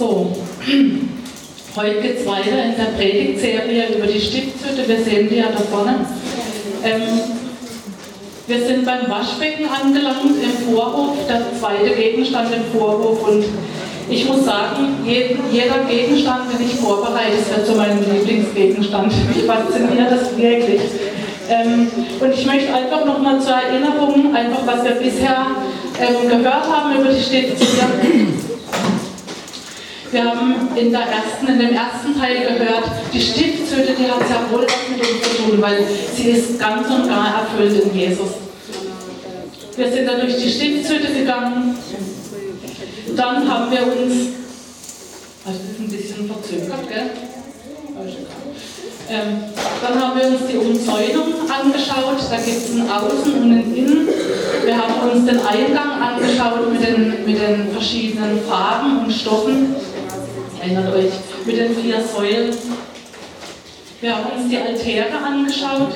So, heute geht es weiter in der Predigtserie über die Stiftshütte. Wir sehen die ja da vorne. Ähm, wir sind beim Waschbecken angelangt im Vorhof, der zweite Gegenstand im Vorhof. Und ich muss sagen, jeder Gegenstand, den ich vorbereite, ist ja zu meinem Lieblingsgegenstand. Mich fasziniert das wirklich. Ähm, und ich möchte einfach nochmal zur Erinnerung, einfach was wir bisher ähm, gehört haben über die Stiftshütte. Wir haben in, der ersten, in dem ersten Teil gehört, die Stiftshütte, die hat sehr wohl was mit uns zu tun, weil sie ist ganz und gar erfüllt in Jesus. Wir sind da durch die Stiftshütte gegangen. Dann haben wir uns, also das ist ein bisschen verzögert, gell? Ähm, dann haben wir uns die Umzäunung angeschaut. Da gibt es ein Außen und ein Innen. Wir haben uns den Eingang angeschaut mit den, mit den verschiedenen Farben und Stoffen erinnert euch, mit den vier Säulen. Wir haben uns die Altäre angeschaut,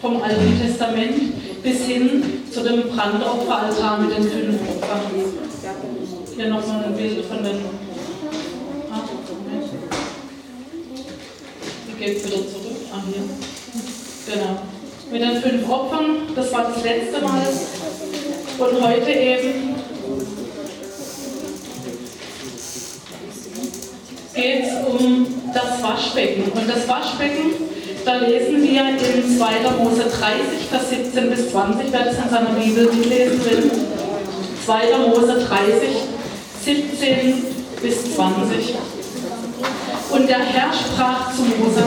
vom Alten Testament bis hin zu dem Brandopferaltar mit den fünf Opfern. Hier nochmal ein Bild von den. Ah, Wie geht es wieder zurück? Ah, hier. Genau. Mit den fünf Opfern, das war das letzte Mal. Und heute eben geht es um das Waschbecken. Und das Waschbecken, da lesen wir in 2. Mose 30, Vers 17 bis 20, wer das in seiner Bibel mitlesen will. 2. Mose 30, 17 bis 20. Und der Herr sprach zu Mose,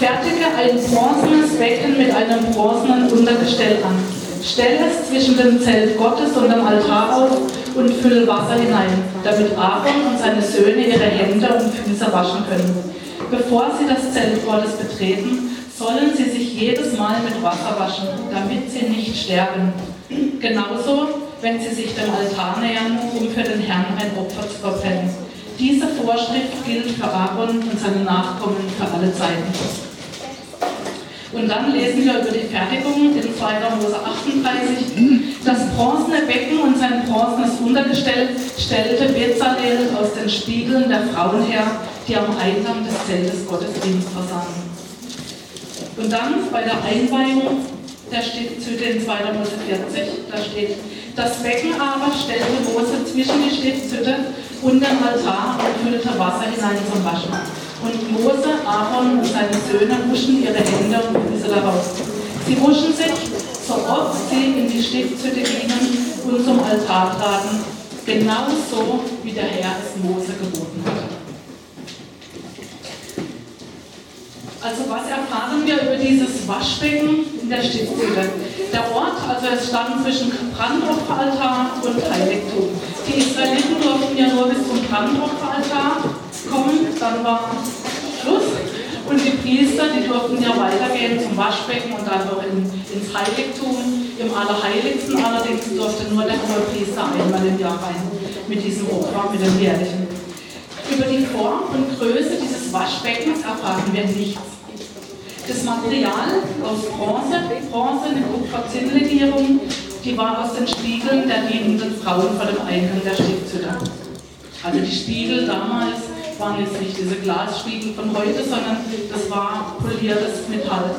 fertige ein bronzenes Becken mit einem bronzenen Untergestell an. Stell es zwischen dem Zelt Gottes und dem Altar auf und fülle Wasser hinein, damit Aaron und seine Söhne ihre Hände und Füße waschen können. Bevor sie das Zelt Gottes betreten, sollen sie sich jedes Mal mit Wasser waschen, damit sie nicht sterben. Genauso, wenn sie sich dem Altar nähern, um für den Herrn ein Opfer zu verbrennen. Diese Vorschrift gilt für Aaron und seine Nachkommen für alle Zeiten. Und dann lesen wir über die Fertigung in 2. Mose 38. Das bronzene Becken und sein bronzenes Untergestell stellte Bezalel aus den Spiegeln der Frauen her, die am Eingang des Zeltes Gottesdienst versahen. Und dann bei der Einweihung der Stiftshütte in 2. Mose 40, da steht, das Becken aber stellte Mose zwischen die Stiftshütte und den Altar und füllte Wasser hinein zum Waschen. Und Mose, Aaron und seine Söhne wuschen ihre Hände und Füße daraus. Sie wuschen sich, so oft sie in die Stiftshütte gingen und zum Altar traten, genauso wie der Herr es Mose geboten hat. Also was erfahren wir über dieses Waschbecken in der Stiftshütte? Der Ort, also es stand zwischen Brandopferaltar und Heiligtum. Die Israeliten durften ja nur bis zum Brandopferaltar kommen, dann war Schluss. Und die Priester, die durften ja weitergehen zum Waschbecken und dann noch in, ins Heiligtum. Im Allerheiligsten allerdings durfte nur der Hohepriester einmal im Jahr rein mit diesem Opfer, mit dem jährlichen. Über die Form und Größe dieses Waschbeckens erfahren wir nichts. Das Material aus Bronze, Bronze, eine Kupferzinnlegierung, die war aus den Spiegeln der dienenden Frauen vor dem Eingang der Stiftshütte. Also die Spiegel damals waren jetzt nicht diese Glasspiegel von heute, sondern das war poliertes Metall.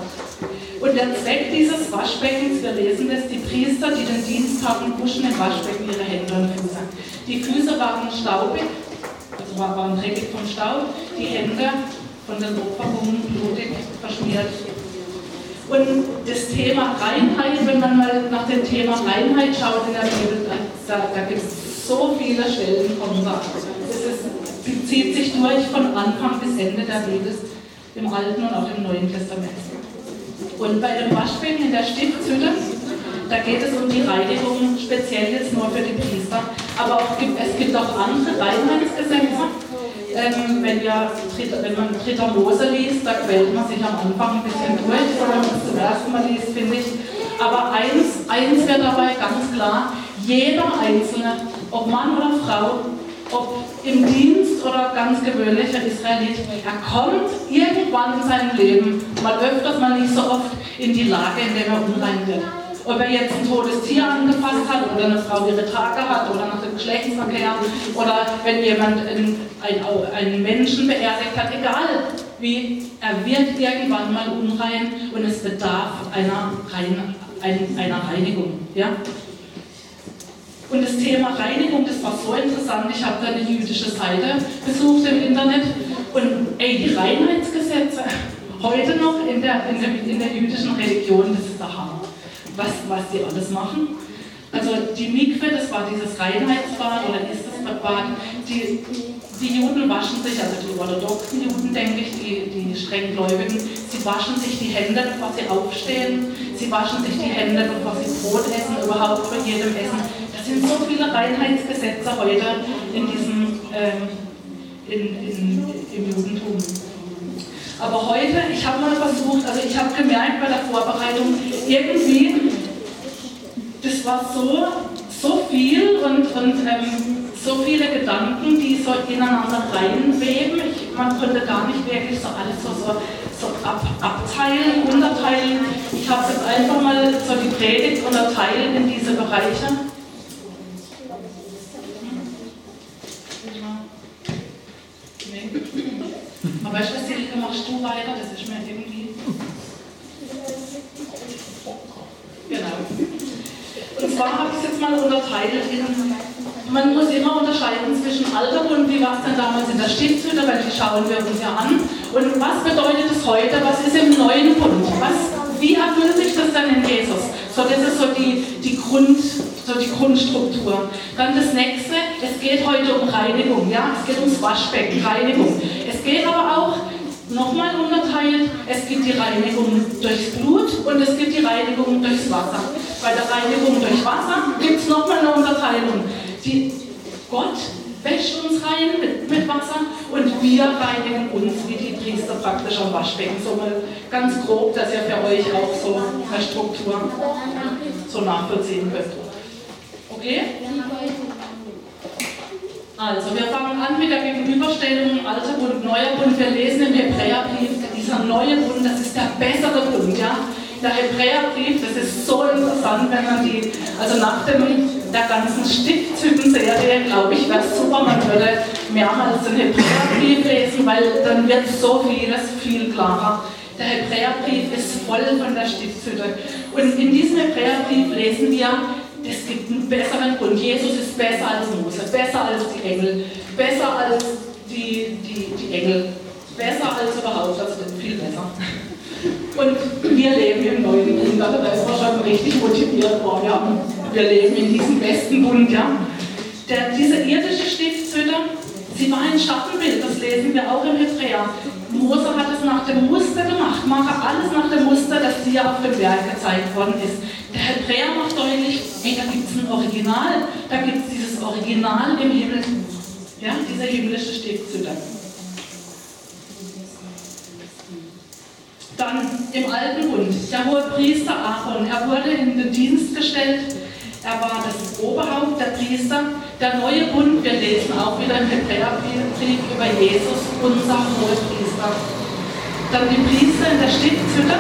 Und der Zweck dieses Waschbeckens, wir lesen das, die Priester, die den Dienst hatten, wuschen im Waschbecken ihre Hände und Füße. Die Füße waren staubig, also waren dreckig vom Staub, die Hände von den Opferungen blutig verschmiert. Und das Thema Reinheit, wenn man mal nach dem Thema Reinheit schaut in der Bibel, da, da gibt es so viele Stellen von da. Sie zieht sich durch von Anfang bis Ende der Bibel, im Alten und auch im Neuen Testament. Und bei dem Waschbecken in der Stiftshütte, da geht es um die Reinigung, speziell jetzt nur für die Priester. Aber auch, es gibt auch andere Reinheitsgesetze. Ähm, wenn, wenn man Dritter Mose liest, da quält man sich am Anfang ein bisschen durch, wenn man es zum ersten Mal liest, finde ich. Aber eins, eins wird dabei ganz klar, jeder Einzelne, ob Mann oder Frau, ob im Dienst oder ganz gewöhnlicher Israelit, er kommt irgendwann in seinem Leben, mal öfters, mal nicht so oft, in die Lage, in der er unrein wird. Ob er jetzt ein totes Tier angefasst hat oder eine Frau ihre Tage hat oder nach dem Geschlechtsverkehr oder wenn jemand einen, einen Menschen beerdigt hat, egal wie, er wird irgendwann mal unrein und es bedarf einer, einer Reinigung. Ja? Und das Thema Reinigung, das war so interessant. Ich habe da eine jüdische Seite besucht im Internet und ey, die Reinheitsgesetze heute noch in der, in der, in der jüdischen Religion, das ist der Hammer was, was die alles machen. Also die Mikwe, das war dieses Reinheitsbad oder ist das Bad, die, die Juden waschen sich, also die orthodoxen Juden, denke ich, die, die strenggläubigen, sie waschen sich die Hände, bevor sie aufstehen, sie waschen sich die Hände, bevor sie Brot essen, überhaupt vor jedem Essen. Das sind so viele Reinheitsgesetze heute in diesem, ähm, in, in, im Judentum. Aber heute, ich habe mal versucht, also ich habe gemerkt bei der Vorbereitung, irgendwie, das war so, so viel und, und ähm, so viele Gedanken, die so ineinander reinweben. Ich, man konnte gar nicht wirklich so alles so, so, so ab, abteilen, unterteilen. Ich habe jetzt einfach mal so die Predigt unterteilt in diese Bereiche. Aber weißt du, Silke, machst du weiter? Das ist mir irgendwie. Genau. Und zwar habe ich es jetzt mal unterteilt. Man muss immer unterscheiden zwischen Alter und wie war es denn damals in der Stiftshütte, weil die schauen wir uns ja an. Und was bedeutet es heute? Was ist im neuen Bund? Was, wie erfüllt sich das dann in Jesus? So, das ist so die, die, Grund, so die Grundstruktur. Dann das nächste, es geht heute um Reinigung, ja? es geht ums Waschbecken, Reinigung. Es geht aber auch nochmal unterteilt, es gibt die Reinigung durchs Blut und es gibt die Reinigung durchs Wasser. Bei der Reinigung durch Wasser gibt es nochmal eine Unterteilung. Die, Gott wäscht uns rein mit, mit Wasser und wir reinigen uns wie die Priester praktisch am Waschbecken. So mal ganz grob, dass ihr für euch auch so eine Struktur so nachvollziehen könnt. Okay? Also, wir fangen an mit der Gegenüberstellung Alter Bund, Neuer Bund. Wir lesen im Hebräerbrief, dieser neue Bund, das ist der bessere Bund. Ja? Der Hebräerbrief, das ist so interessant, wenn man die, also nach dem, der ganzen Stiftshütten-Serie, glaube ich, wäre es super, man würde mehrmals den Hebräerbrief lesen, weil dann wird so vieles viel klarer. Der Hebräerbrief ist voll von der Stiftshütte. Und in diesem Hebräerbrief lesen wir, es gibt einen besseren Grund. Jesus ist besser als Mose, besser als die Engel, besser als die, die, die Engel, besser als überhaupt, also viel besser. Und wir leben im neuen Bund, also da ist man schon richtig motiviert worden. Ja. Wir leben in diesem besten Bund. Ja. Der, diese irdische Stiftshütte, sie war ein Schattenbild, das lesen wir auch im Hebräer. Mose hat nach dem Muster gemacht, mache alles nach dem Muster, das dir auf dem Berg gezeigt worden ist. Der Hebräer macht deutlich, hey, da gibt es ein Original, da gibt es dieses Original im Himmel, ja, diese himmlische Stiftshütte. Dann im Alten Bund, der hohe Priester Aaron, er wurde in den Dienst gestellt, er war das Oberhaupt der Priester. Der neue Bund, wir lesen auch wieder im Hebräerbrief über Jesus, unser hoher Priester. Dann die Priester in der Stiftshütte,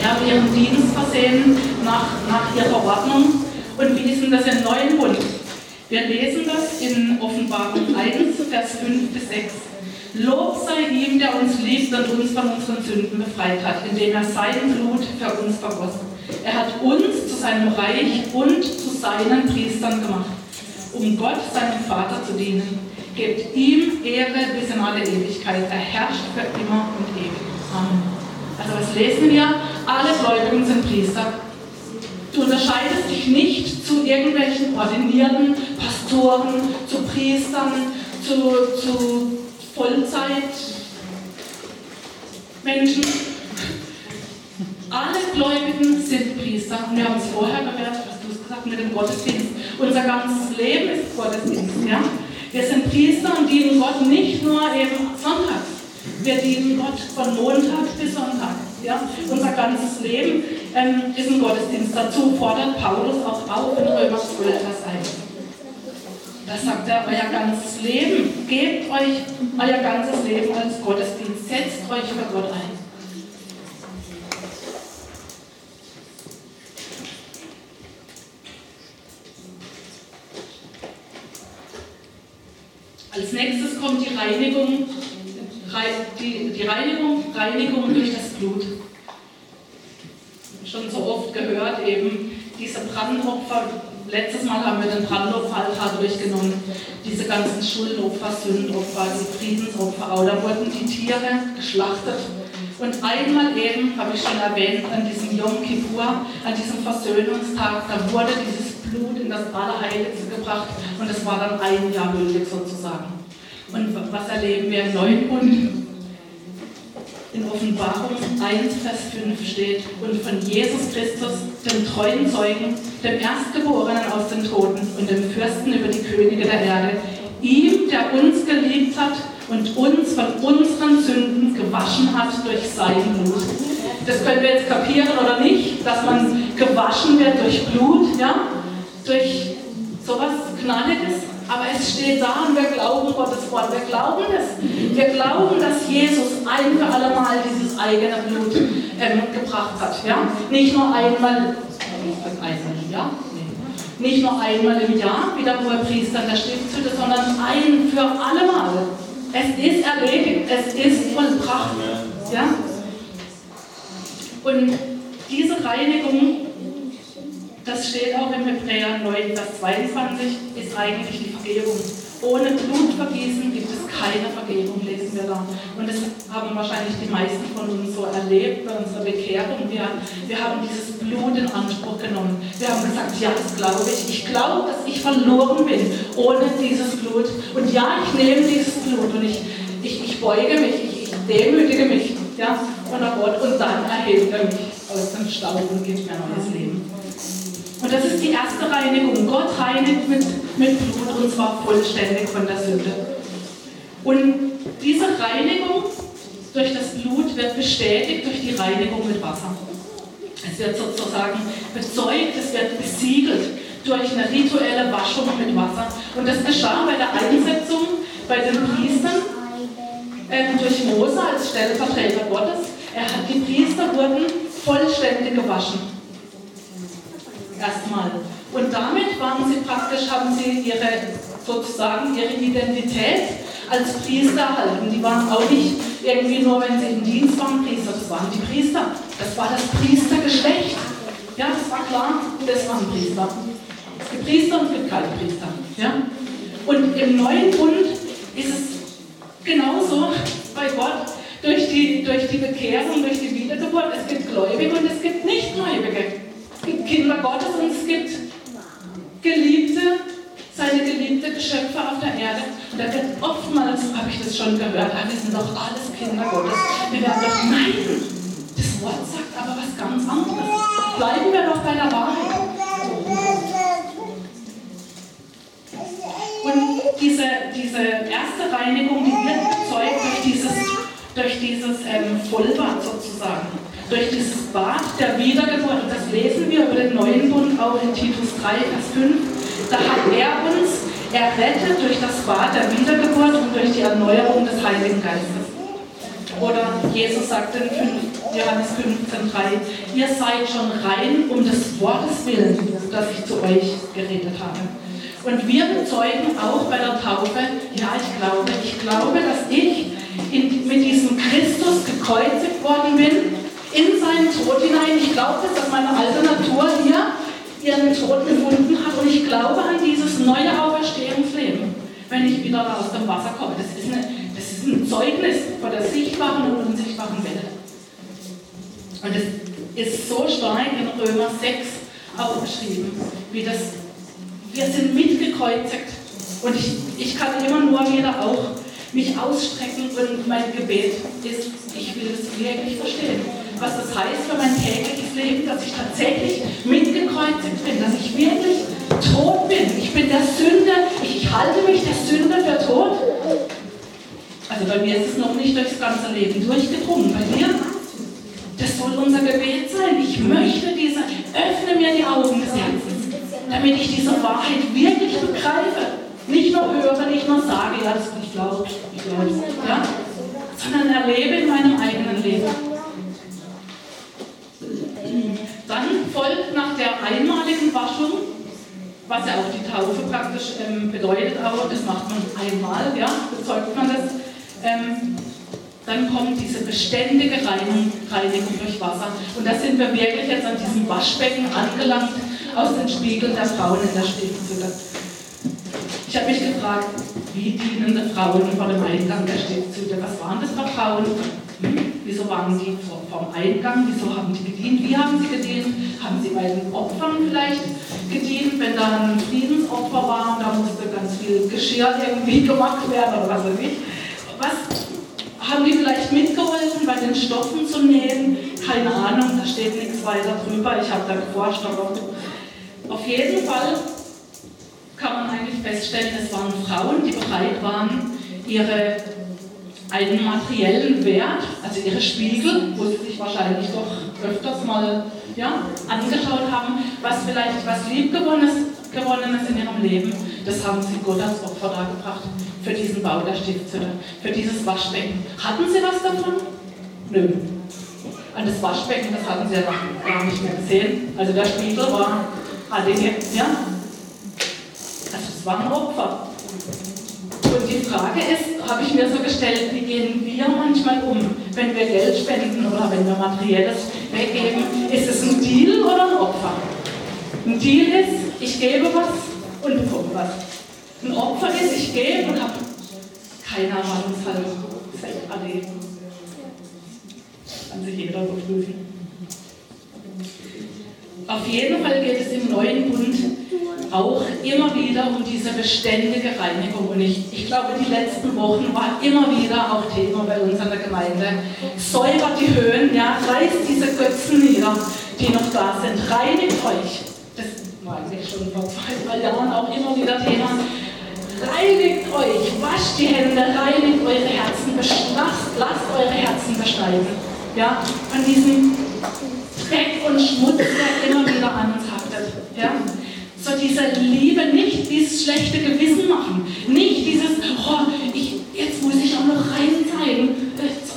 die haben ihren Dienst versehen nach, nach ihrer Ordnung. Und wie ist denn das im neuen Bund? Wir lesen das in Offenbarung 1, Vers 5 bis 6. Lob sei ihm, der uns liebt und uns von unseren Sünden befreit hat, indem er sein Blut für uns vergossen. Er hat uns zu seinem Reich und zu seinen Priestern gemacht, um Gott, seinem Vater, zu dienen. Gebt ihm Ehre bis in alle Ewigkeit. Er herrscht für immer und ewig. Amen. Also was lesen wir? Alle Gläubigen sind Priester. Du unterscheidest dich nicht zu irgendwelchen ordinierten Pastoren, zu Priestern, zu, zu Vollzeitmenschen. Alle Gläubigen sind Priester. Und wir haben es vorher gehört, was du gesagt mit dem Gottesdienst. Unser ganzes Leben ist Gottesdienst. Ja? Wir sind Priester und dienen Gott nicht nur eben sonntags. Wir dienen Gott von Montag bis Sonntag. Ja? Unser ganzes Leben ähm, ist ein Gottesdienst. Dazu fordert Paulus auch auf in Römer 12, Vers 1. Da sagt er, euer ganzes Leben, gebt euch euer ganzes Leben als Gottesdienst, setzt euch für Gott ein. Reinigung, die, die Reinigung, Reinigung durch das Blut. Schon so oft gehört eben, diese Brandopfer, letztes Mal haben wir den Brandopferaltar durchgenommen, diese ganzen Schuldopfer, Sündopfer, die Friedensopfer, auch da wurden die Tiere geschlachtet. Und einmal eben, habe ich schon erwähnt, an diesem Yom Kippur, an diesem Versöhnungstag, da wurde dieses Blut in das Allerheiligste gebracht und es war dann ein Jahr gültig sozusagen. Und was erleben wir im Neuen Bund? in Offenbarung 1, Vers 5 steht, und von Jesus Christus, dem treuen Zeugen, dem Erstgeborenen aus den Toten und dem Fürsten über die Könige der Erde, ihm, der uns geliebt hat und uns von unseren Sünden gewaschen hat durch sein Blut. Das können wir jetzt kapieren oder nicht, dass man gewaschen wird durch Blut, ja, durch sowas Knalliges, aber es steht da und wir glauben Gottes Wort. Wir glauben das. Wir glauben, dass Jesus ein für alle Mal dieses eigene Blut ähm, gebracht hat. Ja? Nicht nur einmal, einmal im Jahr, nicht nur einmal im Jahr, wie der hohe Priester in der Stiftshütte, sondern ein für alle Mal. Es ist erledigt, es ist vollbracht. Ja? Und diese Reinigung das steht auch im Hebräer 9, Vers 22, ist eigentlich die Vergebung. Ohne Blutvergießen gibt es keine Vergebung, lesen wir da. Und das haben wahrscheinlich die meisten von uns so erlebt bei unserer Bekehrung. Wir, wir haben dieses Blut in Anspruch genommen. Wir haben gesagt, ja, das glaube ich. Ich glaube, dass ich verloren bin ohne dieses Blut. Und ja, ich nehme dieses Blut und ich, ich, ich beuge mich, ich, ich demütige mich ja, von der Gott und dann erhebt er mich aus dem Staub und gibt mir neues Leben. Und das ist die erste Reinigung. Gott reinigt mit, mit Blut und zwar vollständig von der Sünde. Und diese Reinigung durch das Blut wird bestätigt durch die Reinigung mit Wasser. Es wird sozusagen bezeugt, es wird besiegelt durch eine rituelle Waschung mit Wasser. Und das geschah bei der Einsetzung bei den Priestern äh, durch Mose als Stellvertreter Gottes. Er hat, die Priester wurden vollständig gewaschen erstmal. Und damit waren sie praktisch, haben sie ihre, sozusagen ihre Identität als Priester erhalten. Die waren auch nicht irgendwie nur, wenn sie im Dienst waren, Priester. Das waren die Priester. Das war das Priestergeschlecht. Ja, das war klar, das waren Priester. Es gibt Priester und es gibt keine Priester. Ja? Und im neuen Bund ist es genauso bei Gott durch die, durch die Bekehrung, durch die Wiedergeburt. Es gibt Gläubige und es gibt Nichtgläubige. Es gibt Kinder Gottes und es gibt Geliebte, seine geliebte Geschöpfe auf der Erde. Und da wird oftmals, habe ich das schon gehört, ah, wir sind doch alles Kinder Gottes. Wir werden doch, nein, das Wort sagt aber was ganz anderes. Bleiben wir doch bei der Wahrheit. Und diese, diese erste Reinigung, die wird bezeugt durch dieses, durch dieses ähm, Vollbad sozusagen durch dieses Bad der Wiedergeburt, und das lesen wir über den neuen Bund auch in Titus 3, Vers 5, da hat er uns errettet durch das Bad der Wiedergeburt und durch die Erneuerung des Heiligen Geistes. Oder Jesus sagt in 5, Johannes 15, 3, ihr seid schon rein um des Wortes willen, das ich zu euch geredet habe. Und wir bezeugen auch bei der Taufe, ja, ich glaube, ich glaube, dass ich in, mit diesem Christus gekreuzigt worden bin in seinen Tod hinein. Ich glaube, dass meine alte Natur hier ihren Tod gefunden hat und ich glaube an dieses neue Auferstehungsleben, wenn ich wieder aus dem Wasser komme. Das ist, eine, das ist ein Zeugnis von der sichtbaren und unsichtbaren Welt. Und es ist so stark in Römer 6 auch beschrieben, wie das, wir sind mitgekreuzigt. Und ich, ich kann immer nur wieder auch mich ausstrecken und mein Gebet ist, ich will es wirklich verstehen was das heißt für mein tägliches Leben, dass ich tatsächlich mitgekreuzigt bin, dass ich wirklich tot bin. Ich bin der Sünder, ich, halte mich der Sünder für tot. Also bei mir ist es noch nicht durchs ganze Leben durchgedrungen. Bei dir? Das soll unser Gebet sein. Ich möchte diese, öffne mir die Augen des Herzens, damit ich diese Wahrheit wirklich begreife. Nicht nur höre, nicht nur sage, ja, ich glaube, ich glaube, ja, sondern erlebe in meinem eigenen Leben. Dann folgt nach der einmaligen Waschung, was ja auch die Taufe praktisch ähm, bedeutet auch, das macht man einmal, ja, bezeugt man das. Ähm, dann kommt diese beständige Reinigung, Reinigung durch Wasser. Und da sind wir wirklich jetzt an diesem Waschbecken angelangt, aus den Spiegeln der Frauen in der Stiftshütte. Ich habe mich gefragt, wie dienende Frauen vor dem Eingang der Stiftshütte, was waren das für Frauen? Hm? Wieso waren die vor, vom Eingang? Wieso haben die gedient? Wie haben sie gedient? Haben sie bei den Opfern vielleicht gedient, wenn da ein Friedensopfer war und da musste ganz viel Geschirr irgendwie gemacht werden oder was weiß ich? Was haben die vielleicht mitgeholfen, bei den Stoffen zu nähen? Keine Ahnung, da steht nichts weiter drüber. Ich habe da geforscht, aber auf jeden Fall kann man eigentlich feststellen, es waren Frauen, die bereit waren, ihre einen materiellen Wert, also ihre Spiegel, wo sie sich wahrscheinlich doch öfters mal ja, angeschaut haben, was vielleicht was Liebgewonnenes Gewonnenes in ihrem Leben, das haben sie Gott als Opfer dargebracht für diesen Bau der Stiftshütte, für dieses Waschbecken. Hatten sie was davon? Nö. An das Waschbecken, das hatten sie ja gar nicht mehr gesehen. Also der Spiegel war ADG, ja? Also es war ein Opfer. Die Frage ist, habe ich mir so gestellt, wie gehen wir manchmal um, wenn wir Geld spenden oder wenn wir Materielles weggeben? Ist es ein Deal oder ein Opfer? Ein Deal ist, ich gebe was und bekomme was. Ein Opfer ist, ich gebe und habe keine. Das ist echt alle. Kann sich jeder überprüfen. Auf jeden Fall geht es im neuen Bund auch immer wieder um diese beständige Reinigung. Und ich, ich glaube, die letzten Wochen war immer wieder auch Thema bei uns an der Gemeinde. Säubert die Höhen, ja, reißt diese Götzen nieder, die noch da sind. Reinigt euch war eigentlich schon vor zwei, drei Jahren auch immer wieder Thema. Reinigt euch, wascht die Hände, reinigt eure Herzen, lasst, lasst eure Herzen beschneiden. Ja, von diesem Dreck und Schmutz, der immer wieder an uns haftet. Ja? So diese Liebe, nicht dieses schlechte Gewissen machen, nicht dieses, oh, ich, jetzt muss ich auch noch rein sein.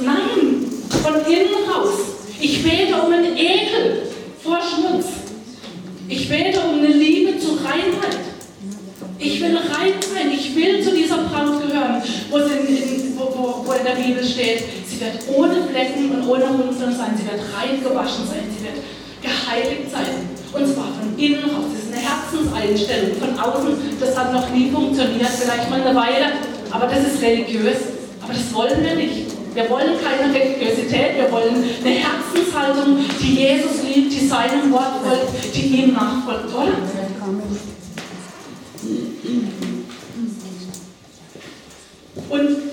Nein, von innen raus. Ich bete um einen Ekel vor Schmutz. Ich bete um eine Liebe zur Reinheit. Ich will rein sein. Ich will zu dieser Braut gehören, wo, in, wo, wo, wo in der Bibel steht, sie wird ohne Flecken und ohne Runzeln sein. Sie wird rein gewaschen sein. Sie wird geheiligt sein. Und zwar von innen raus. Herzenseinstellung. Von außen, das hat noch nie funktioniert. Vielleicht mal eine Weile. Aber das ist religiös. Aber das wollen wir nicht. Wir wollen keine Religiosität, wir wollen eine Herzenshaltung, die Jesus liebt, die seinem Wort folgt, die ihm nachfolgt, oder? Und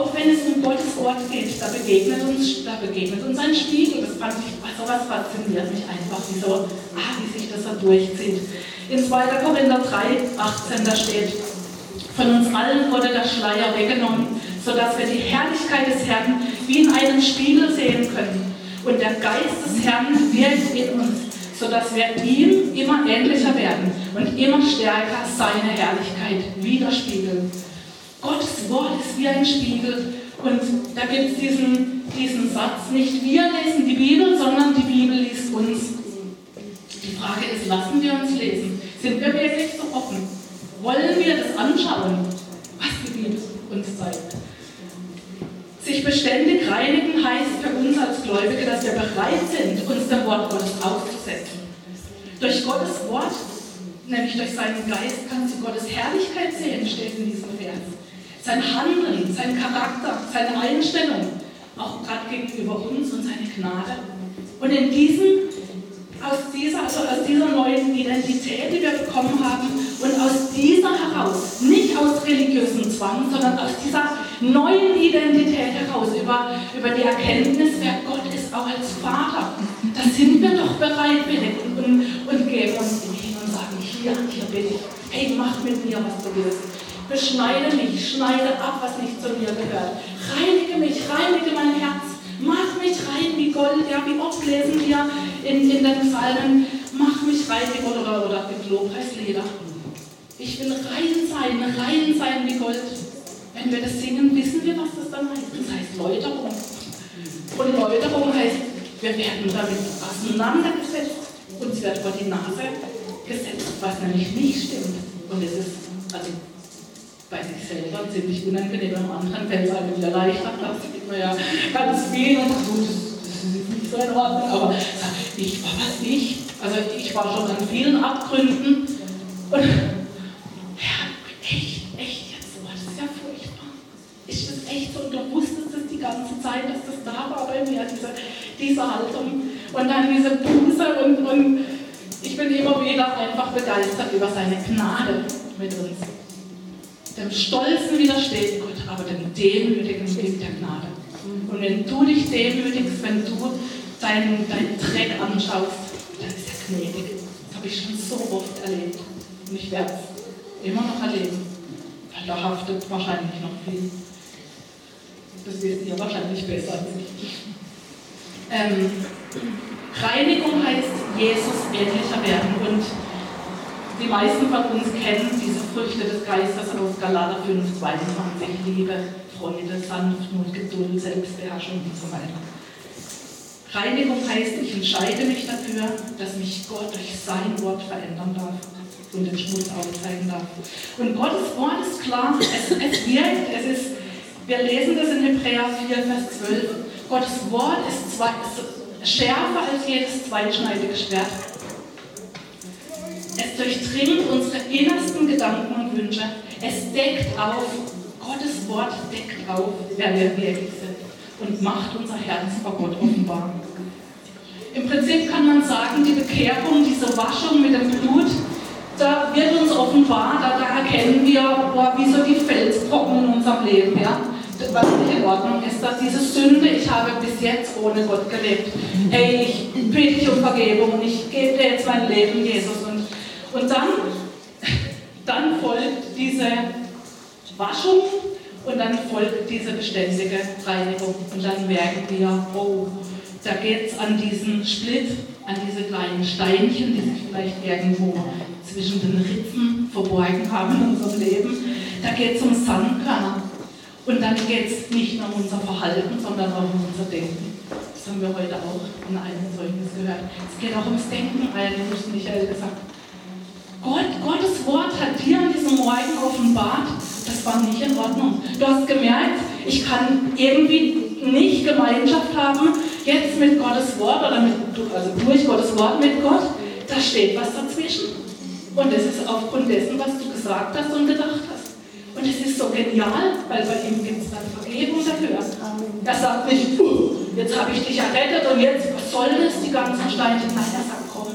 auch wenn es um Gottes Wort geht, da begegnet uns, da begegnet uns ein Spiegel. Das fand ich, also was fasziniert mich einfach, wie, so, ah, wie sich das so durchzieht. In 2. Korinther 3, 18, da steht, von uns allen wurde der Schleier weggenommen sodass wir die Herrlichkeit des Herrn wie in einem Spiegel sehen können. Und der Geist des Herrn wirkt in uns, sodass wir ihm immer ähnlicher werden und immer stärker seine Herrlichkeit widerspiegeln. Gottes Wort ist wie ein Spiegel. Und da gibt es diesen, diesen Satz, nicht wir lesen die Bibel, sondern die Bibel liest uns. Die Frage ist, lassen wir uns lesen? Sind wir wirklich so offen? Wollen wir das anschauen, was die Bibel uns zeigt? Sich beständig reinigen heißt für uns als Gläubige, dass wir bereit sind, uns dem Wort Gottes auszusetzen. Durch Gottes Wort, nämlich durch seinen Geist, kannst du Gottes Herrlichkeit sehen, steht in diesem Vers. Sein Handeln, sein Charakter, seine Einstellung, auch gerade gegenüber uns und seine Gnade. Und in diesem aus dieser, also aus dieser neuen Identität, die wir bekommen haben und aus dieser heraus, nicht aus religiösem Zwang, sondern aus dieser neuen Identität heraus, über, über die Erkenntnis, wer Gott ist, auch als Vater. Da sind wir doch bereit, billig und, und, und geben uns hin und sagen, hier, hier bin ich. Hey, mach mit mir, was du willst. Beschneide mich, schneide ab, was nicht zu mir gehört. Reinige mich, reinige mein Herz. Mach mich rein wie Gold. Ja, wie oft lesen wir in, in den Psalmen, mach mich rein wie Gold oder, oder mit Lobpreisleder. Ich will rein sein, rein sein wie Gold. Wenn wir das singen, wissen wir, was das dann heißt. Das heißt Läuterung. Und Läuterung heißt, wir werden damit auseinandergesetzt. Uns wird vor die Nase gesetzt, was nämlich nicht stimmt. Und es ist also bei sich selber ziemlich unangenehm, am anderen fällt es einem wieder leichter. Da sieht man ja ganz viel und gut, das ist nicht so in Ordnung, aber ich war was ich. Also ich war schon an vielen Abgründen und ja, echt, echt jetzt, oh, das ist ja furchtbar. Ist das echt so? Und du wusstest es die ganze Zeit, dass das da war bei mir, diese, diese Haltung und dann diese Buße und, und ich bin immer wieder einfach begeistert über seine Gnade mit uns. Dem Stolzen widersteht Gott, aber dem Demütigen gibt der Gnade. Und wenn du dich demütigst, wenn du deinen, deinen Dreck anschaust, dann ist er gnädig. Das habe ich schon so oft erlebt. Und ich werde es immer noch erleben. Weil da haftet wahrscheinlich noch viel. Das wisst ihr wahrscheinlich besser als ich. Ähm, Reinigung heißt Jesus ähnlicher werden. Und die meisten von uns kennen diese Früchte des Geistes aus Galater 5, 22. Liebe, Freude, Sanftmut, Geduld, Selbstbeherrschung und so weiter. Reinigung heißt, ich entscheide mich dafür, dass mich Gott durch sein Wort verändern darf und den Schmutz aufzeigen darf. Und Gottes Wort ist klar, es, es wirkt, es ist, wir lesen das in Hebräer 4, Vers 12. Gottes Wort ist, zwei, ist schärfer als jedes zweischneidige Schwert. Es durchdringt unsere innersten Gedanken und Wünsche. Es deckt auf, Gottes Wort deckt auf, wer wir wirklich sind und macht unser Herz vor Gott offenbar. Im Prinzip kann man sagen, die Bekehrung, diese Waschung mit dem Blut, da wird uns offenbar, da, da erkennen wir, boah, wie so die Felsbrocken in unserem Leben, ja? was nicht in Ordnung ist, dass diese Sünde, ich habe bis jetzt ohne Gott gelebt. Hey, ich bitte dich um Vergebung und ich gebe dir jetzt mein Leben, Jesus. Und, dann, dann folgt diese Waschung und dann folgt diese beständige Reinigung. Und dann merken wir, oh, da geht es an diesen Split, an diese kleinen Steinchen, die sich vielleicht irgendwo zwischen den Ritzen verborgen haben in unserem Leben. Da geht es um Sandkörner. Und dann geht es nicht nur um unser Verhalten, sondern auch um unser Denken. Das haben wir heute auch in einem Zeugnis gehört. Es geht auch ums Denken, eigentlich, Michael gesagt. Gott, Gottes Wort hat dir an diesem Morgen offenbart, das war nicht in Ordnung. Du hast gemerkt, ich kann irgendwie nicht Gemeinschaft haben, jetzt mit Gottes Wort oder mit, also durch Gottes Wort mit Gott, da steht was dazwischen. Und es ist aufgrund dessen, was du gesagt hast und gedacht hast. Und es ist so genial, weil bei ihm gibt es dann Vergebung dafür. Er sagt nicht, jetzt habe ich dich errettet und jetzt, was soll das, die ganzen Steine? Nein, er sagt, komm.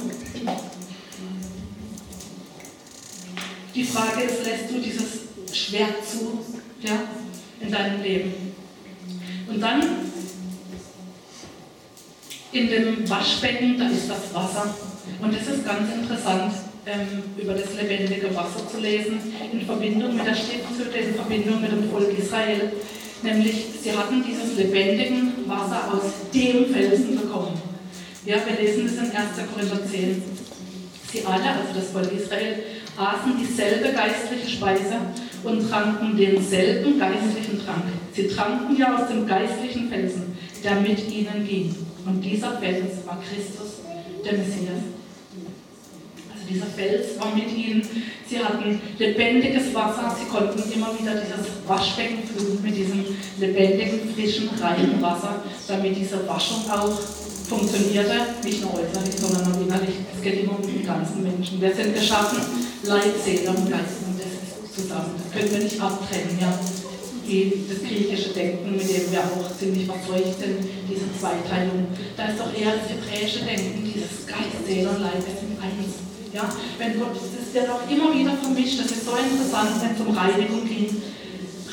Die Frage ist, lässt du dieses Schwert zu ja, in deinem Leben? Und dann in dem Waschbecken, da ist das Wasser. Und es ist ganz interessant, ähm, über das lebendige Wasser zu lesen, in Verbindung mit der Stiftshütte, in Verbindung mit dem Volk Israel. Nämlich, sie hatten dieses lebendige Wasser aus dem Felsen bekommen. Ja, wir lesen das in 1. Korinther 10. Sie alle, also das Volk Israel, aßen dieselbe geistliche Speise und tranken denselben geistlichen Trank. Sie tranken ja aus dem geistlichen Felsen, der mit ihnen ging. Und dieser Fels war Christus, der Messias. Also dieser Fels war mit ihnen. Sie hatten lebendiges Wasser. Sie konnten immer wieder dieses Waschbecken füllen mit diesem lebendigen, frischen, reinen Wasser, damit diese Waschung auch funktionierte, nicht nur äußerlich, sondern auch innerlich. Es geht immer um den ganzen Menschen. Wir sind geschaffen, Leib, Seele und Geist. Und das ist zusammen. Das können wir nicht abtrennen. Ja? Die, das griechische Denken, mit dem wir auch ziemlich verseucht sind, diese Zweiteilung. Da ist doch eher das hebräische Denken, dieses Geist, Seele und Leib, wir sind eins. Ja? Wenn Gott, das wird auch immer wieder vermischt, das ist so interessant, wenn es um Reinigung geht.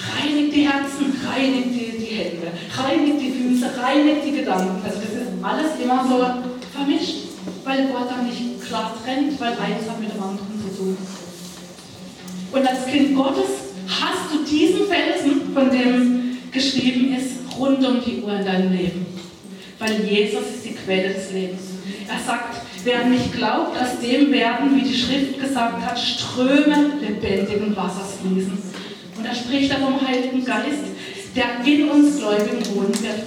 Reinigt die Herzen, reinigt die, die Hände, reinigt die Füße, reinigt die Gedanken. Also das alles immer so vermischt, weil Gott da nicht klar trennt, weil eins hat mit dem anderen zu tun. Und als Kind Gottes hast du diesen Felsen, von dem geschrieben ist, rund um die Uhr in deinem Leben. Weil Jesus ist die Quelle des Lebens. Er sagt, wer nicht glaubt, aus dem werden, wie die Schrift gesagt hat, Ströme lebendigen Wassers fließen. Und er spricht vom Heiligen Geist, der in uns Gläubigen wohnen wird.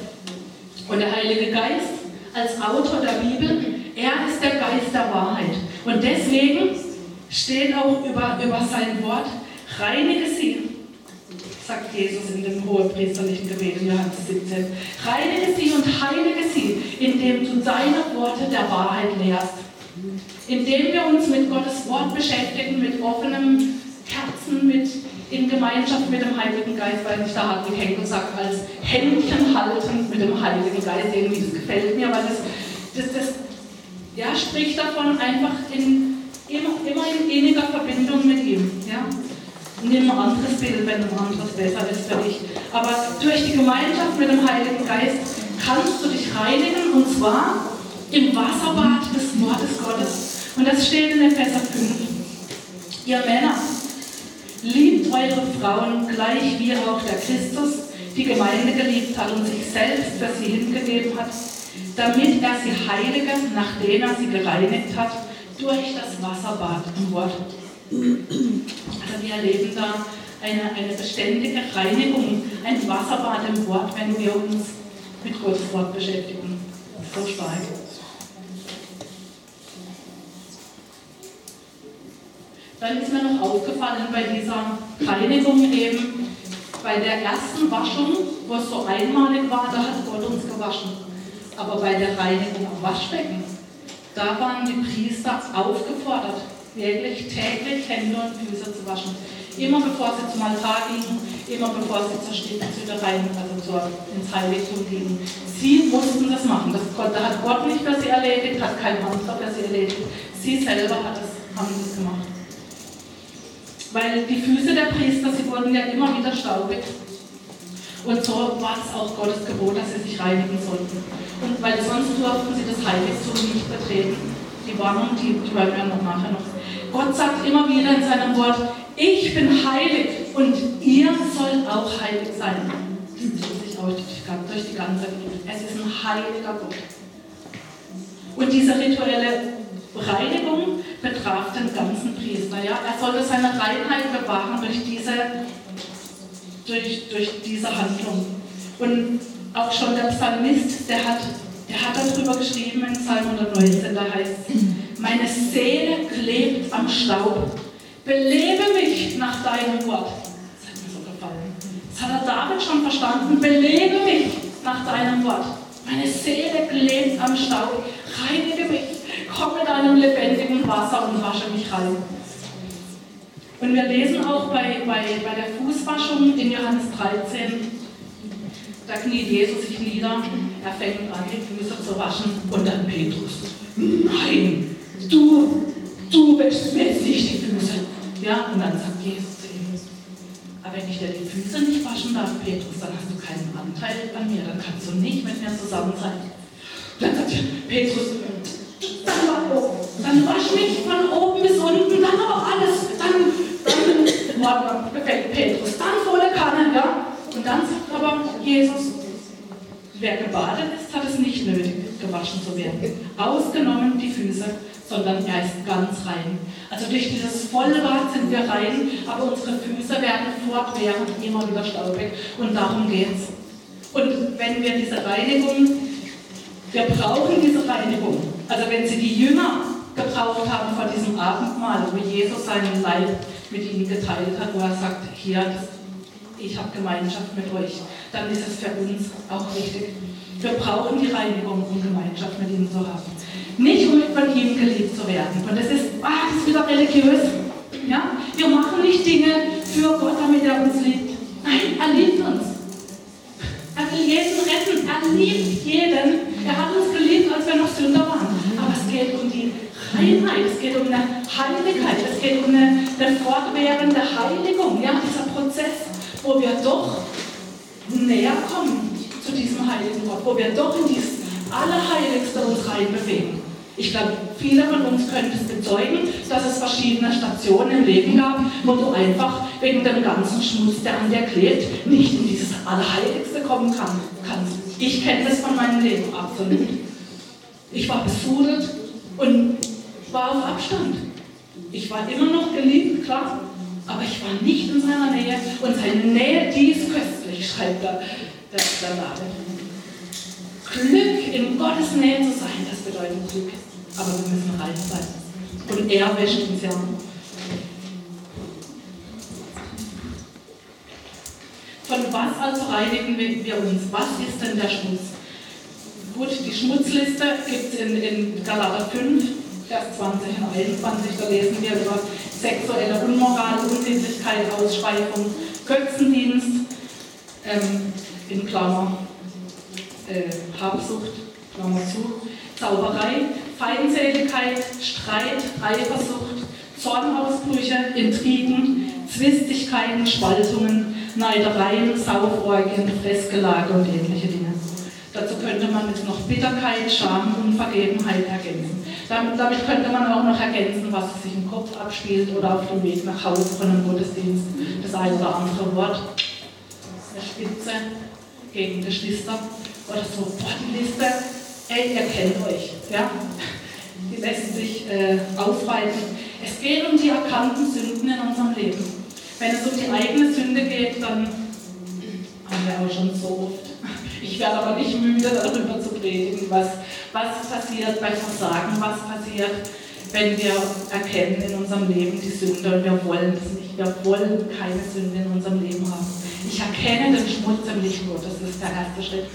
Und der Heilige Geist als Autor der Bibel, er ist der Geist der Wahrheit. Und deswegen steht auch über, über sein Wort, reinige sie, sagt Jesus in dem hohepriesterlichen Gebet in Johannes 17. Reinige sie und heilige sie, indem du deine Worte der Wahrheit lehrst. Indem wir uns mit Gottes Wort beschäftigen, mit offenem Herzen, mit in Gemeinschaft mit dem Heiligen Geist, weil sich da Hartwig Henkel sagt, als Händchen halten mit dem Heiligen Geist. Irgendwie, das gefällt mir, weil das, das, das ja, spricht davon einfach in, immer, immer in inniger Verbindung mit ihm. Ja? Nimm ein anderes Bild, wenn ein anderes besser ist für dich. Aber durch die Gemeinschaft mit dem Heiligen Geist kannst du dich reinigen und zwar im Wasserbad des Wortes Gottes. Und das steht in Epheser 5. Ihr Männer, Liebt eure Frauen gleich wie auch der Christus die Gemeinde geliebt hat und sich selbst für sie hingegeben hat, damit er sie heilige, nachdem er sie gereinigt hat, durch das Wasserbad im Wort. Also wir erleben da eine, eine beständige Reinigung, ein Wasserbad im Wort, wenn wir uns mit Gottes Wort beschäftigen. So stark. Dann ist mir noch aufgefallen bei dieser Reinigung eben, bei der ersten Waschung, wo es so einmalig war, da hat Gott uns gewaschen. Aber bei der Reinigung am Waschbecken, da waren die Priester aufgefordert, wirklich täglich Hände und Füße zu waschen. Immer bevor sie zum Altar gingen, immer bevor sie zur Stiftshütte rein, also zur, ins Heiligtum gingen. Sie mussten das machen. Das da hat Gott nicht für sie erledigt, hat kein anderer für sie erledigt. Sie selber hat das, haben das gemacht. Weil die Füße der Priester, sie wurden ja immer wieder staubig. Und so war es auch Gottes Gebot, dass sie sich reinigen sollten. Und weil sonst durften sie das Heiligtum nicht betreten. Die Warnung, die, die hören wir noch nachher noch. Gott sagt immer wieder in seinem Wort, ich bin heilig und ihr sollt auch heilig sein. Das zieht sich auch durch die ganze Bibel. Es ist ein heiliger Gott. Und diese rituelle Reinigung betraf den ganzen Priester. Ja? Er sollte seine Reinheit bewahren durch diese, durch, durch diese Handlung. Und auch schon der Psalmist, der hat, der hat darüber geschrieben in Psalm 119, da heißt es, meine Seele klebt am Staub. Belebe mich nach deinem Wort. Das hat mir so gefallen. Das hat der David schon verstanden. Belebe mich nach deinem Wort. Meine Seele klebt am Staub. Reinige mich komm mit einem lebendigen Wasser und wasche mich rein. Und wir lesen auch bei, bei, bei der Fußwaschung in Johannes 13, da kniet Jesus sich nieder, er fängt an, die Füße zu waschen und dann Petrus. Nein, du, du wäschst nicht die Füße. Ja, und dann sagt Jesus zu ihm, aber wenn ich dir die Füße nicht waschen darf, Petrus, dann hast du keinen Anteil an mir, dann kannst du nicht mit mir zusammen sein. Dann sagt Petrus, dann wasch mich von oben bis unten, dann aber alles, dann, dann, dann befällt Petrus, dann volle Kanne, ja. Und dann sagt aber Jesus, wer gebadet ist, hat es nicht nötig, gewaschen zu werden. Ausgenommen die Füße, sondern er ist ganz rein. Also durch dieses volle Bad sind wir rein, aber unsere Füße werden fortwährend immer wieder staubig. Und darum geht es. Und wenn wir diese Reinigung, wir brauchen diese Reinigung. Also wenn sie die Jünger gebraucht haben vor diesem Abendmahl, wo Jesus seinen Leib mit ihnen geteilt hat, wo er sagt, hier, ich habe Gemeinschaft mit euch, dann ist es für uns auch wichtig. Wir brauchen die Reinigung, um Gemeinschaft mit ihnen zu haben. Nicht um von ihm geliebt zu werden. Und das ist, ah, das ist wieder religiös. Ja? Wir machen nicht Dinge für Gott, damit er uns liebt. Nein, er liebt uns. Er will jeden retten. Er liebt jeden. Er hat uns geliebt, als wir noch Sünder waren. Aber es geht um die Reinheit, es geht um eine Heiligkeit, es geht um eine, eine fortwährende Heiligung. Ja, dieser Prozess, wo wir doch näher kommen zu diesem heiligen Gott, wo wir doch in dieses Allerheiligste uns reinbewegen. Ich glaube, viele von uns können es bezeugen, dass es verschiedene Stationen im Leben gab, wo du einfach wegen dem ganzen Schmutz, der an dir klebt, nicht in dieses Allerheiligste kommen kann. Ich kenne das von meinem Leben absolut. Ich war besudelt und war auf Abstand. Ich war immer noch geliebt, klar, aber ich war nicht in seiner Nähe und seine Nähe, die ist köstlich, schreibt der, der, der David. Glück, in Gottes Nähe zu sein, das bedeutet Glück. Aber wir müssen rein sein. Und er wäscht uns ja. Was also reinigen wir uns? Was ist denn der Schmutz? Gut, die Schmutzliste gibt es in, in Galater 5, Vers 20 und 21. Da lesen wir über sexuelle Unmoral, Unsittlichkeit, Ausschweifung, Götzendienst, ähm, in Klammer äh, Habsucht, Klammer zu, Zauberei, Feindseligkeit, Streit, Eifersucht, Zornausbrüche, Intrigen, Zwistigkeiten, Spaltungen, Neidereien, Sauforgien, Fressgelage und ähnliche Dinge. Dazu könnte man jetzt noch Bitterkeit, Scham, Unvergebenheit ergänzen. Damit, damit, könnte man auch noch ergänzen, was sich im Kopf abspielt oder auf dem Weg nach Hause von einem Gottesdienst. Das eine oder andere Wort, eine Spitze gegen Geschwister oder so Wortliste. Ey, ihr kennt euch. Ja? Die lässt sich äh, aufweiten. Es geht um die erkannten Sünden in unserem Leben. Wenn es um die eigene Sünde geht, dann haben wir auch schon so oft ich werde aber nicht müde, darüber zu predigen, was, was passiert bei Versagen, was passiert, wenn wir erkennen in unserem Leben die Sünde und wir wollen es nicht. Wir wollen keine Sünde in unserem Leben haben. Ich erkenne den Schmutz im Licht Gottes, das ist der erste Schritt.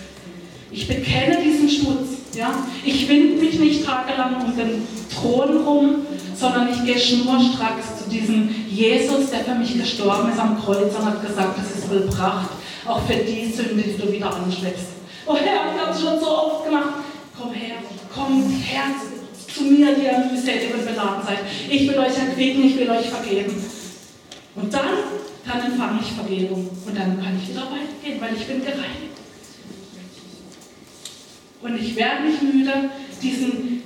Ich bekenne diesen Schmutz. Ja? Ich winde mich nicht tagelang um den Thron rum, sondern ich gehe schnurstracks zu diesem Jesus, der für mich gestorben ist am Kreuz und hat gesagt, es ist vollbracht auch für die Sünde, die du wieder anschleppst. Oh Herr, ich habe es schon so oft gemacht. Komm her, komm her zu mir, die ihr mühselig und beladen seid. Ich will euch erquicken, ich will euch vergeben. Und dann, dann empfange ich Vergebung. Und dann kann ich wieder weitergehen, weil ich bin gereinigt. Und ich werde nicht müde, diesen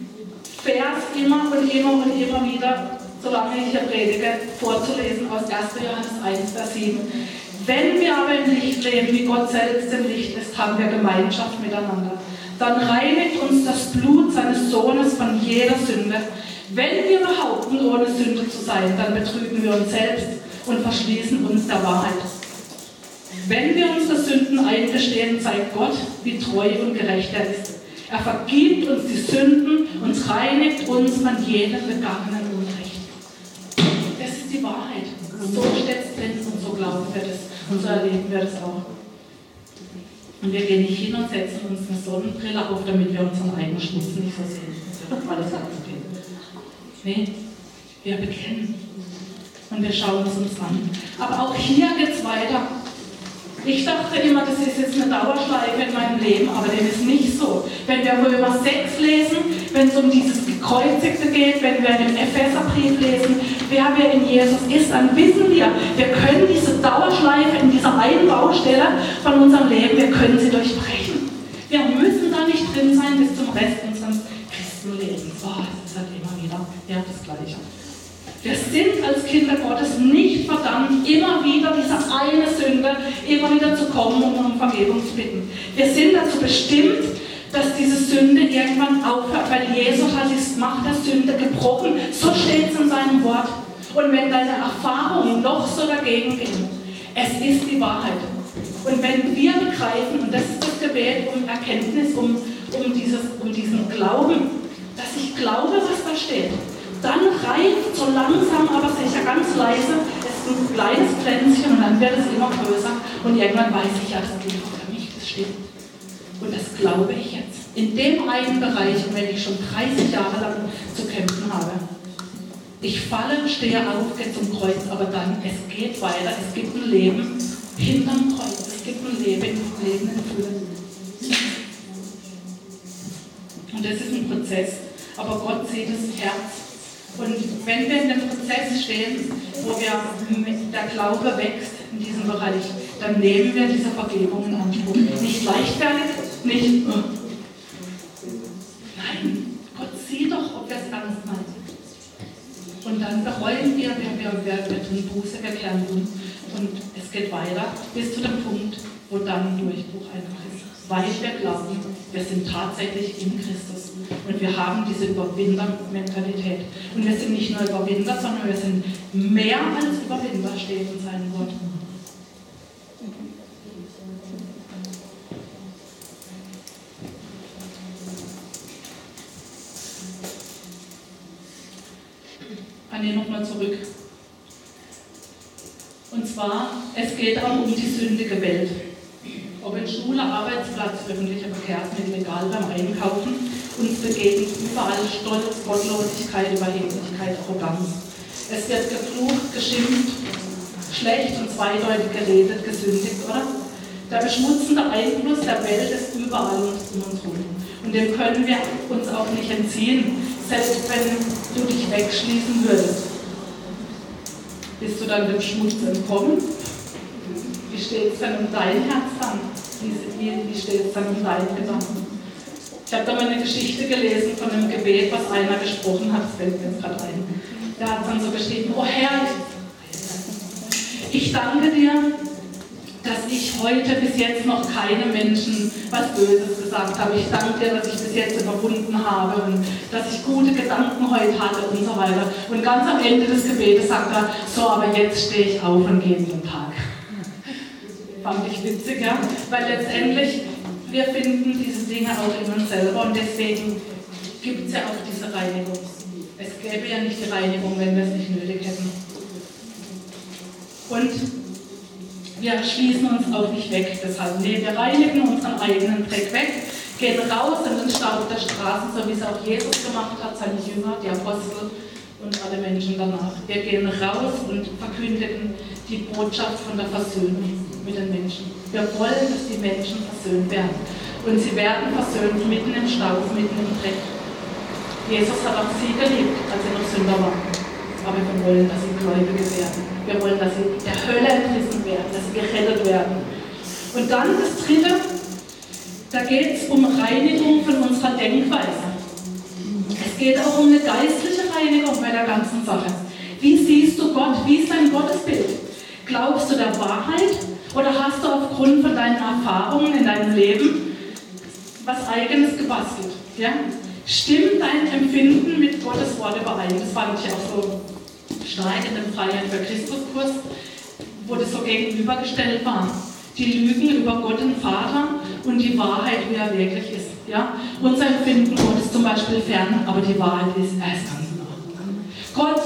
Vers immer und immer und immer wieder, solange ich hier predige, vorzulesen aus 1. Johannes 1, Vers 7. Wenn wir aber im Licht leben, wie Gott selbst im Licht ist, haben wir Gemeinschaft miteinander. Dann reinigt uns das Blut seines Sohnes von jeder Sünde. Wenn wir behaupten, ohne Sünde zu sein, dann betrügen wir uns selbst und verschließen uns der Wahrheit. Wenn wir unsere Sünden eingestehen, zeigt Gott, wie treu und gerecht er ist. Er vergibt uns die Sünden und reinigt uns von jedem begangenen Unrecht. Das ist die Wahrheit. So steht es drin und so glauben wir das. Und so erleben wir das auch. Und wir gehen nicht hin und setzen uns eine Sonnenbrille auf, damit wir unseren eigenen Schmutz nicht so sehen. Alles abgehen. Nee, wir bekennen. Und wir schauen es uns an. Aber auch hier geht es weiter. Ich dachte immer, das ist jetzt eine Dauerschleife in meinem Leben, aber dem ist nicht so. Wenn wir Römer 6 lesen, wenn es um dieses Gekreuzigte geht, wenn wir den Epheserbrief lesen, wer wir in Jesus ist, dann wissen wir, wir können diese Dauerschleife in dieser einen Baustelle von unserem Leben, wir können sie durchbrechen. Wir müssen da nicht drin sein bis zum Rest unseres Christenlebens. Oh, das ist halt immer wieder ja, das Gleiche. Wir sind als Kinder Gottes nicht verdammt, immer wieder diese eine Sünde, immer wieder zu kommen und um Vergebung zu bitten. Wir sind dazu bestimmt, dass diese Sünde irgendwann aufhört, weil Jesus hat die Macht der Sünde gebrochen. So steht es in seinem Wort. Und wenn deine Erfahrungen noch so dagegen gehen, es ist die Wahrheit. Und wenn wir begreifen, und das ist das Gebet um Erkenntnis, um, um, dieses, um diesen Glauben, dass ich glaube, was da steht, dann reift so langsam, aber sicher ganz leise, es ist ein kleines Pflänzchen und dann wird es immer größer und irgendwann weiß ich, ja, das gilt für mich, das stimmt. Und das glaube ich jetzt. In dem einen Bereich, wenn ich schon 30 Jahre lang zu kämpfen habe. Ich falle, stehe auf, gehe zum Kreuz, aber dann, es geht weiter, es gibt ein Leben hinterm Kreuz, es gibt ein Leben, ein Leben in Fülle. Und das ist ein Prozess. Aber Gott sieht das Herz und wenn wir in dem Prozess stehen, wo wir der Glaube wächst in diesem Bereich, dann nehmen wir diese Vergebung in Anspruch. Nicht leichtfertig, nicht. Nein, Gott sieht doch, ob wir es ernst meinen. Und dann bereuen wir, wir, wir, wir, wir tun Buße, wir kehren um. Und es geht weiter bis zu dem Punkt, wo dann Durchbruch einfach ist. Weil wir glauben, wir sind tatsächlich in Christus. Und wir haben diese Überwinder-Mentalität. Und wir sind nicht nur Überwinder, sondern wir sind mehr als Überwinder, steht in seinem Wort. Anne, nochmal zurück. Und zwar, es geht auch um die sündige Welt. Wenn Schule, Arbeitsplatz, öffentliche Verkehrsmittel, egal beim Einkaufen, uns begegnet überall Stolz, Gottlosigkeit, Überheblichkeit, Arroganz. Es wird geflucht, geschimpft, schlecht und zweideutig geredet, gesündigt, oder? Der beschmutzende Einfluss der Welt ist überall um uns herum. Und dem können wir uns auch nicht entziehen, selbst wenn du dich wegschließen würdest. Bist du dann dem Schmutz entkommen? Wie steht es dann um dein Herz dann? Wie steht es dann um deinen Gedanken? Ich habe da mal eine Geschichte gelesen von einem Gebet, was einer gesprochen hat, das fällt mir jetzt gerade ein. Der hat dann so geschrieben, oh Herr, ich danke dir, dass ich heute bis jetzt noch keinem Menschen was Böses gesagt habe. Ich danke dir, dass ich bis jetzt überwunden habe und dass ich gute Gedanken heute hatte und so weiter. Und ganz am Ende des Gebetes sagt er, so, aber jetzt stehe ich auf und gehe in den Tag. Fand ich witzig, ja? Weil letztendlich, wir finden diese Dinge auch in uns selber und deswegen gibt es ja auch diese Reinigung. Es gäbe ja nicht die Reinigung, wenn wir es nicht nötig hätten. Und wir schließen uns auch nicht weg. Deshalb, nee, wir reinigen unseren eigenen Dreck weg, gehen raus in den Staub der Straßen, so wie es auch Jesus gemacht hat, seine Jünger, die Apostel und alle Menschen danach. Wir gehen raus und verkündigen die Botschaft von der Versöhnung mit den Menschen. Wir wollen, dass die Menschen versöhnt werden. Und sie werden versöhnt mitten im Staub, mitten im Dreck. Jesus hat auch sie geliebt, als sie noch Sünder waren. Aber wir wollen, dass sie Gläubige werden. Wir wollen, dass sie der Hölle entrissen werden, dass sie gerettet werden. Und dann das Dritte, da geht es um Reinigung von unserer Denkweise. Es geht auch um eine geistliche Reinigung bei der ganzen Sache. Wie siehst du Gott? Wie ist dein Gottesbild? Glaubst du der Wahrheit oder hast du aufgrund von deinen Erfahrungen in deinem Leben was Eigenes gebastelt? Ja? Stimmt dein Empfinden mit Gottes Wort überein? Das fand ich auch so stark in dem Freiheit für Christuskurs, wo das so gegenübergestellt war. Die Lügen über Gott den Vater und die Wahrheit, wie er wirklich ist. Ja? Unser Empfinden, Gott ist zum Beispiel fern, aber die Wahrheit ist, er ist ganz nah. Gott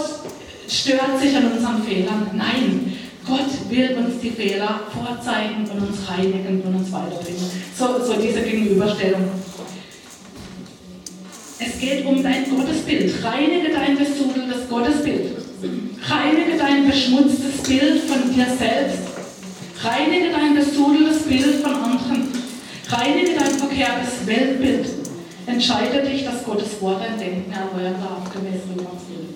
stört sich an unseren Fehlern. Nein, Gott will uns die Fehler vorzeigen und uns reinigen und uns weiterbringen. So, so diese Gegenüberstellung. Es geht um dein Gottesbild. Reinige dein besudeltes Gottesbild. Reinige dein beschmutztes Bild von dir selbst. Reinige dein besudeltes Bild von anderen. Reinige dein verkehrtes Weltbild. Entscheide dich, dass Gottes Wort dein Denken erneuern darf, gemäß Römer 4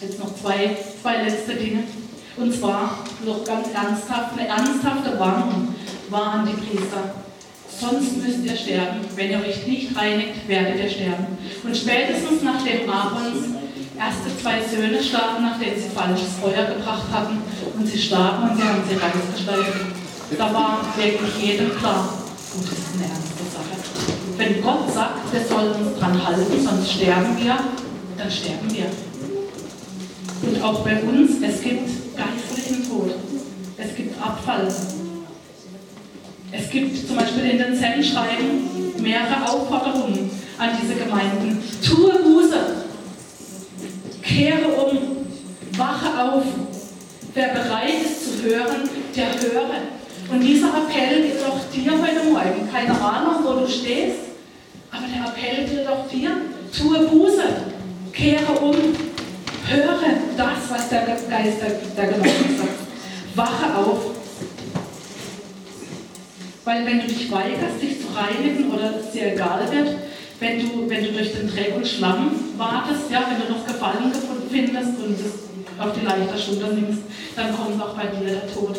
Jetzt noch zwei, zwei letzte Dinge. Und zwar noch ganz ernsthaft, eine ernsthafte Warnung war an die Priester. Sonst müsst ihr sterben. Wenn ihr euch nicht reinigt, werdet ihr sterben. Und spätestens nachdem Abrons erste zwei Söhne starben, nachdem sie falsches Feuer gebracht hatten und sie starben und sie haben sie rausgeschleift. Da war wirklich jedem klar, gut, das ist eine ernste Sache. Wenn Gott sagt, wir sollen uns dran halten, sonst sterben wir, dann sterben wir. Und auch bei uns, es gibt geistlichen Tod. Es gibt Abfall. Es gibt zum Beispiel in den Zellenschreiben mehrere Aufforderungen an diese Gemeinden. Tue Buße, kehre um, wache auf. Wer bereit ist zu hören, der höre. Und dieser Appell gilt auch dir heute Morgen. Keine Ahnung, wo du stehst, aber der Appell gilt auch dir. Tue Buße, kehre um, höre das, was der Geist der, Gemeinde sagt. Wache auf. Weil wenn du dich weigerst, dich zu reinigen oder es dir egal wird, wenn du, wenn du durch den Dreck und Schlamm wartest, ja, wenn du noch Gefallen findest und es auf die leichte Schulter nimmst, dann kommt auch bei dir der Tod.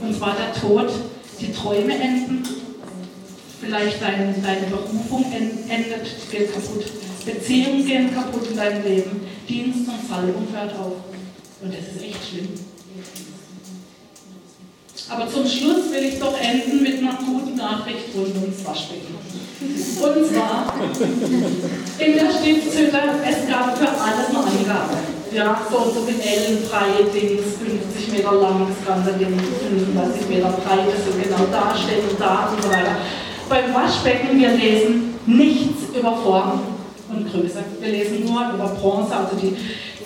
Und zwar der Tod, die Träume enden, vielleicht dein, deine Berufung endet, geht kaputt, Beziehungen gehen kaputt in deinem Leben, Dienst und Salbung hört auf. Und das ist echt schlimm. Aber zum Schluss will ich doch enden mit einer guten Nachricht rund ums Waschbecken. Und zwar in der Stiftshütte, es gab für alles eine Angabe. Ja, so und so viel Dings, 50 Meter lang, das ganze Ding, 35 Meter breit, das ist genau da, steht und da und so weiter. Beim Waschbecken, wir lesen nichts über Form und Größe. Wir lesen nur über Bronze, also die,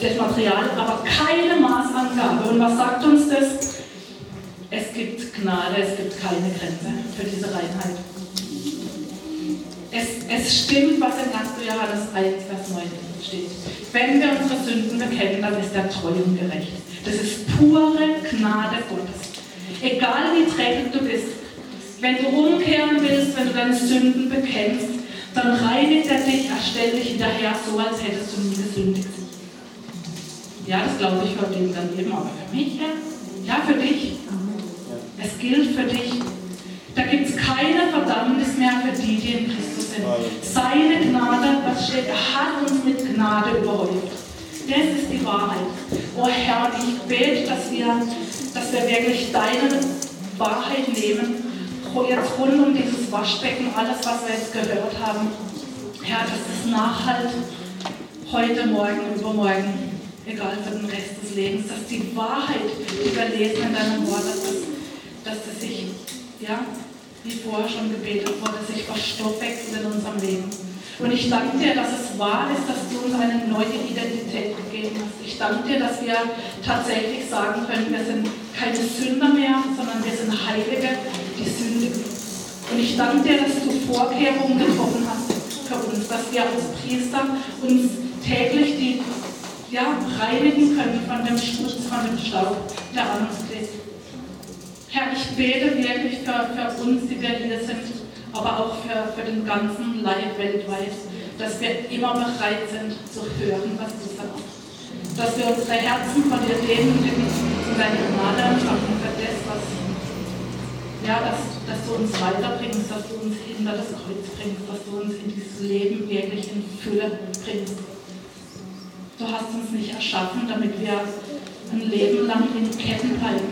das Material, aber keine Maßangabe. Und was sagt uns das? es gibt Gnade, es gibt keine Grenze für diese Reinheit. Es, es stimmt, was in 1. Johannes 1, Vers 9 steht. Wenn wir unsere Sünden bekennen, dann ist er treu und gerecht. Das ist pure Gnade Gottes. Egal wie dreckig du bist, wenn du umkehren willst, wenn du deine Sünden bekennst, dann reinigt er dich, er stellt dich hinterher so, als hättest du nie gesündigt. Ja, das glaube ich für den daneben, aber für mich, ja, ja für dich. Es gilt für dich. Da gibt es keine Verdammnis mehr für die, die in Christus sind. Seine Gnade, was steht, er hat uns mit Gnade überhäuft. Das ist die Wahrheit. Oh Herr, ich bete, dass wir, dass wir wirklich deine Wahrheit nehmen jetzt rund um dieses Waschbecken, alles, was wir jetzt gehört haben, Herr, dass es nachhalt heute, morgen, übermorgen, egal für den Rest des Lebens, dass die Wahrheit, die wir lesen in deinem Wort, dass das, dass das sich, ja, wie vorher schon gebetet wurde, sich verstoffwechselt in unserem Leben. Und ich danke dir, dass es wahr ist, dass du uns eine neue Identität gegeben hast. Ich danke dir, dass wir tatsächlich sagen können, wir sind keine Sünder mehr, sondern wir sind Heilige, die sündigen. Und ich danke dir, dass du Vorkehrungen getroffen hast für uns, dass wir als Priester uns täglich die, ja, reinigen können von dem Schmutz, von dem Staub, der an uns klebt. Herr, ich bete wirklich für, für uns, die wir hier sind aber auch für, für den ganzen Leib weltweit, dass wir immer bereit sind zu hören, was du sagst. Dass wir unsere Herzen von dir leben zu deiner Gnade empfangen für das, was, ja, dass, dass du uns weiterbringst, dass du uns hinter das Kreuz bringst, dass du uns in dieses Leben wirklich in Fülle bringst. Du hast uns nicht erschaffen, damit wir ein Leben lang in Ketten bleiben.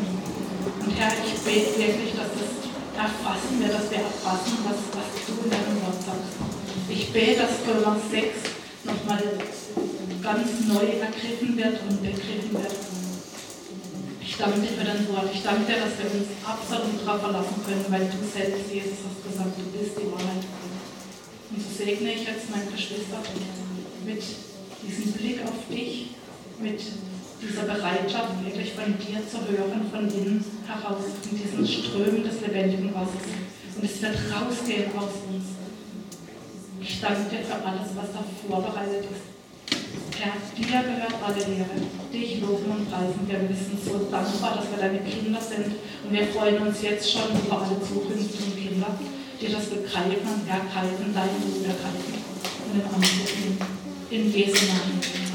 Und Herr, ich bete wirklich, dass das erfassen wir, dass wir erfassen, was, was du in deinem Wort sagst. Ich bete, dass Römer 6 nochmal ganz neu ergriffen wird und begriffen wird. Ich danke dir für dein Wort. Ich danke dir, dass wir uns absolut darauf verlassen können, weil du selbst, Jesus, hast gesagt, du bist die Wahrheit. Und so segne ich jetzt meine Geschwister mit diesem Blick auf dich, mit dieser Bereitschaft, wirklich von dir zu hören, von innen heraus, in diesen Strömen des lebendigen Wassers. Und es wird rausgehen aus uns. Ich danke dir für alles, was da vorbereitet ist. Herr, dir gehört alle Ehre. Dich loben und preisen. Wir wissen so dankbar, dass wir deine Kinder sind. Und wir freuen uns jetzt schon über alle zukünftigen Kinder, die das begreifen, ergreifen, dein Blut ergreifen und in Anspruch nehmen. In Jesu Namen.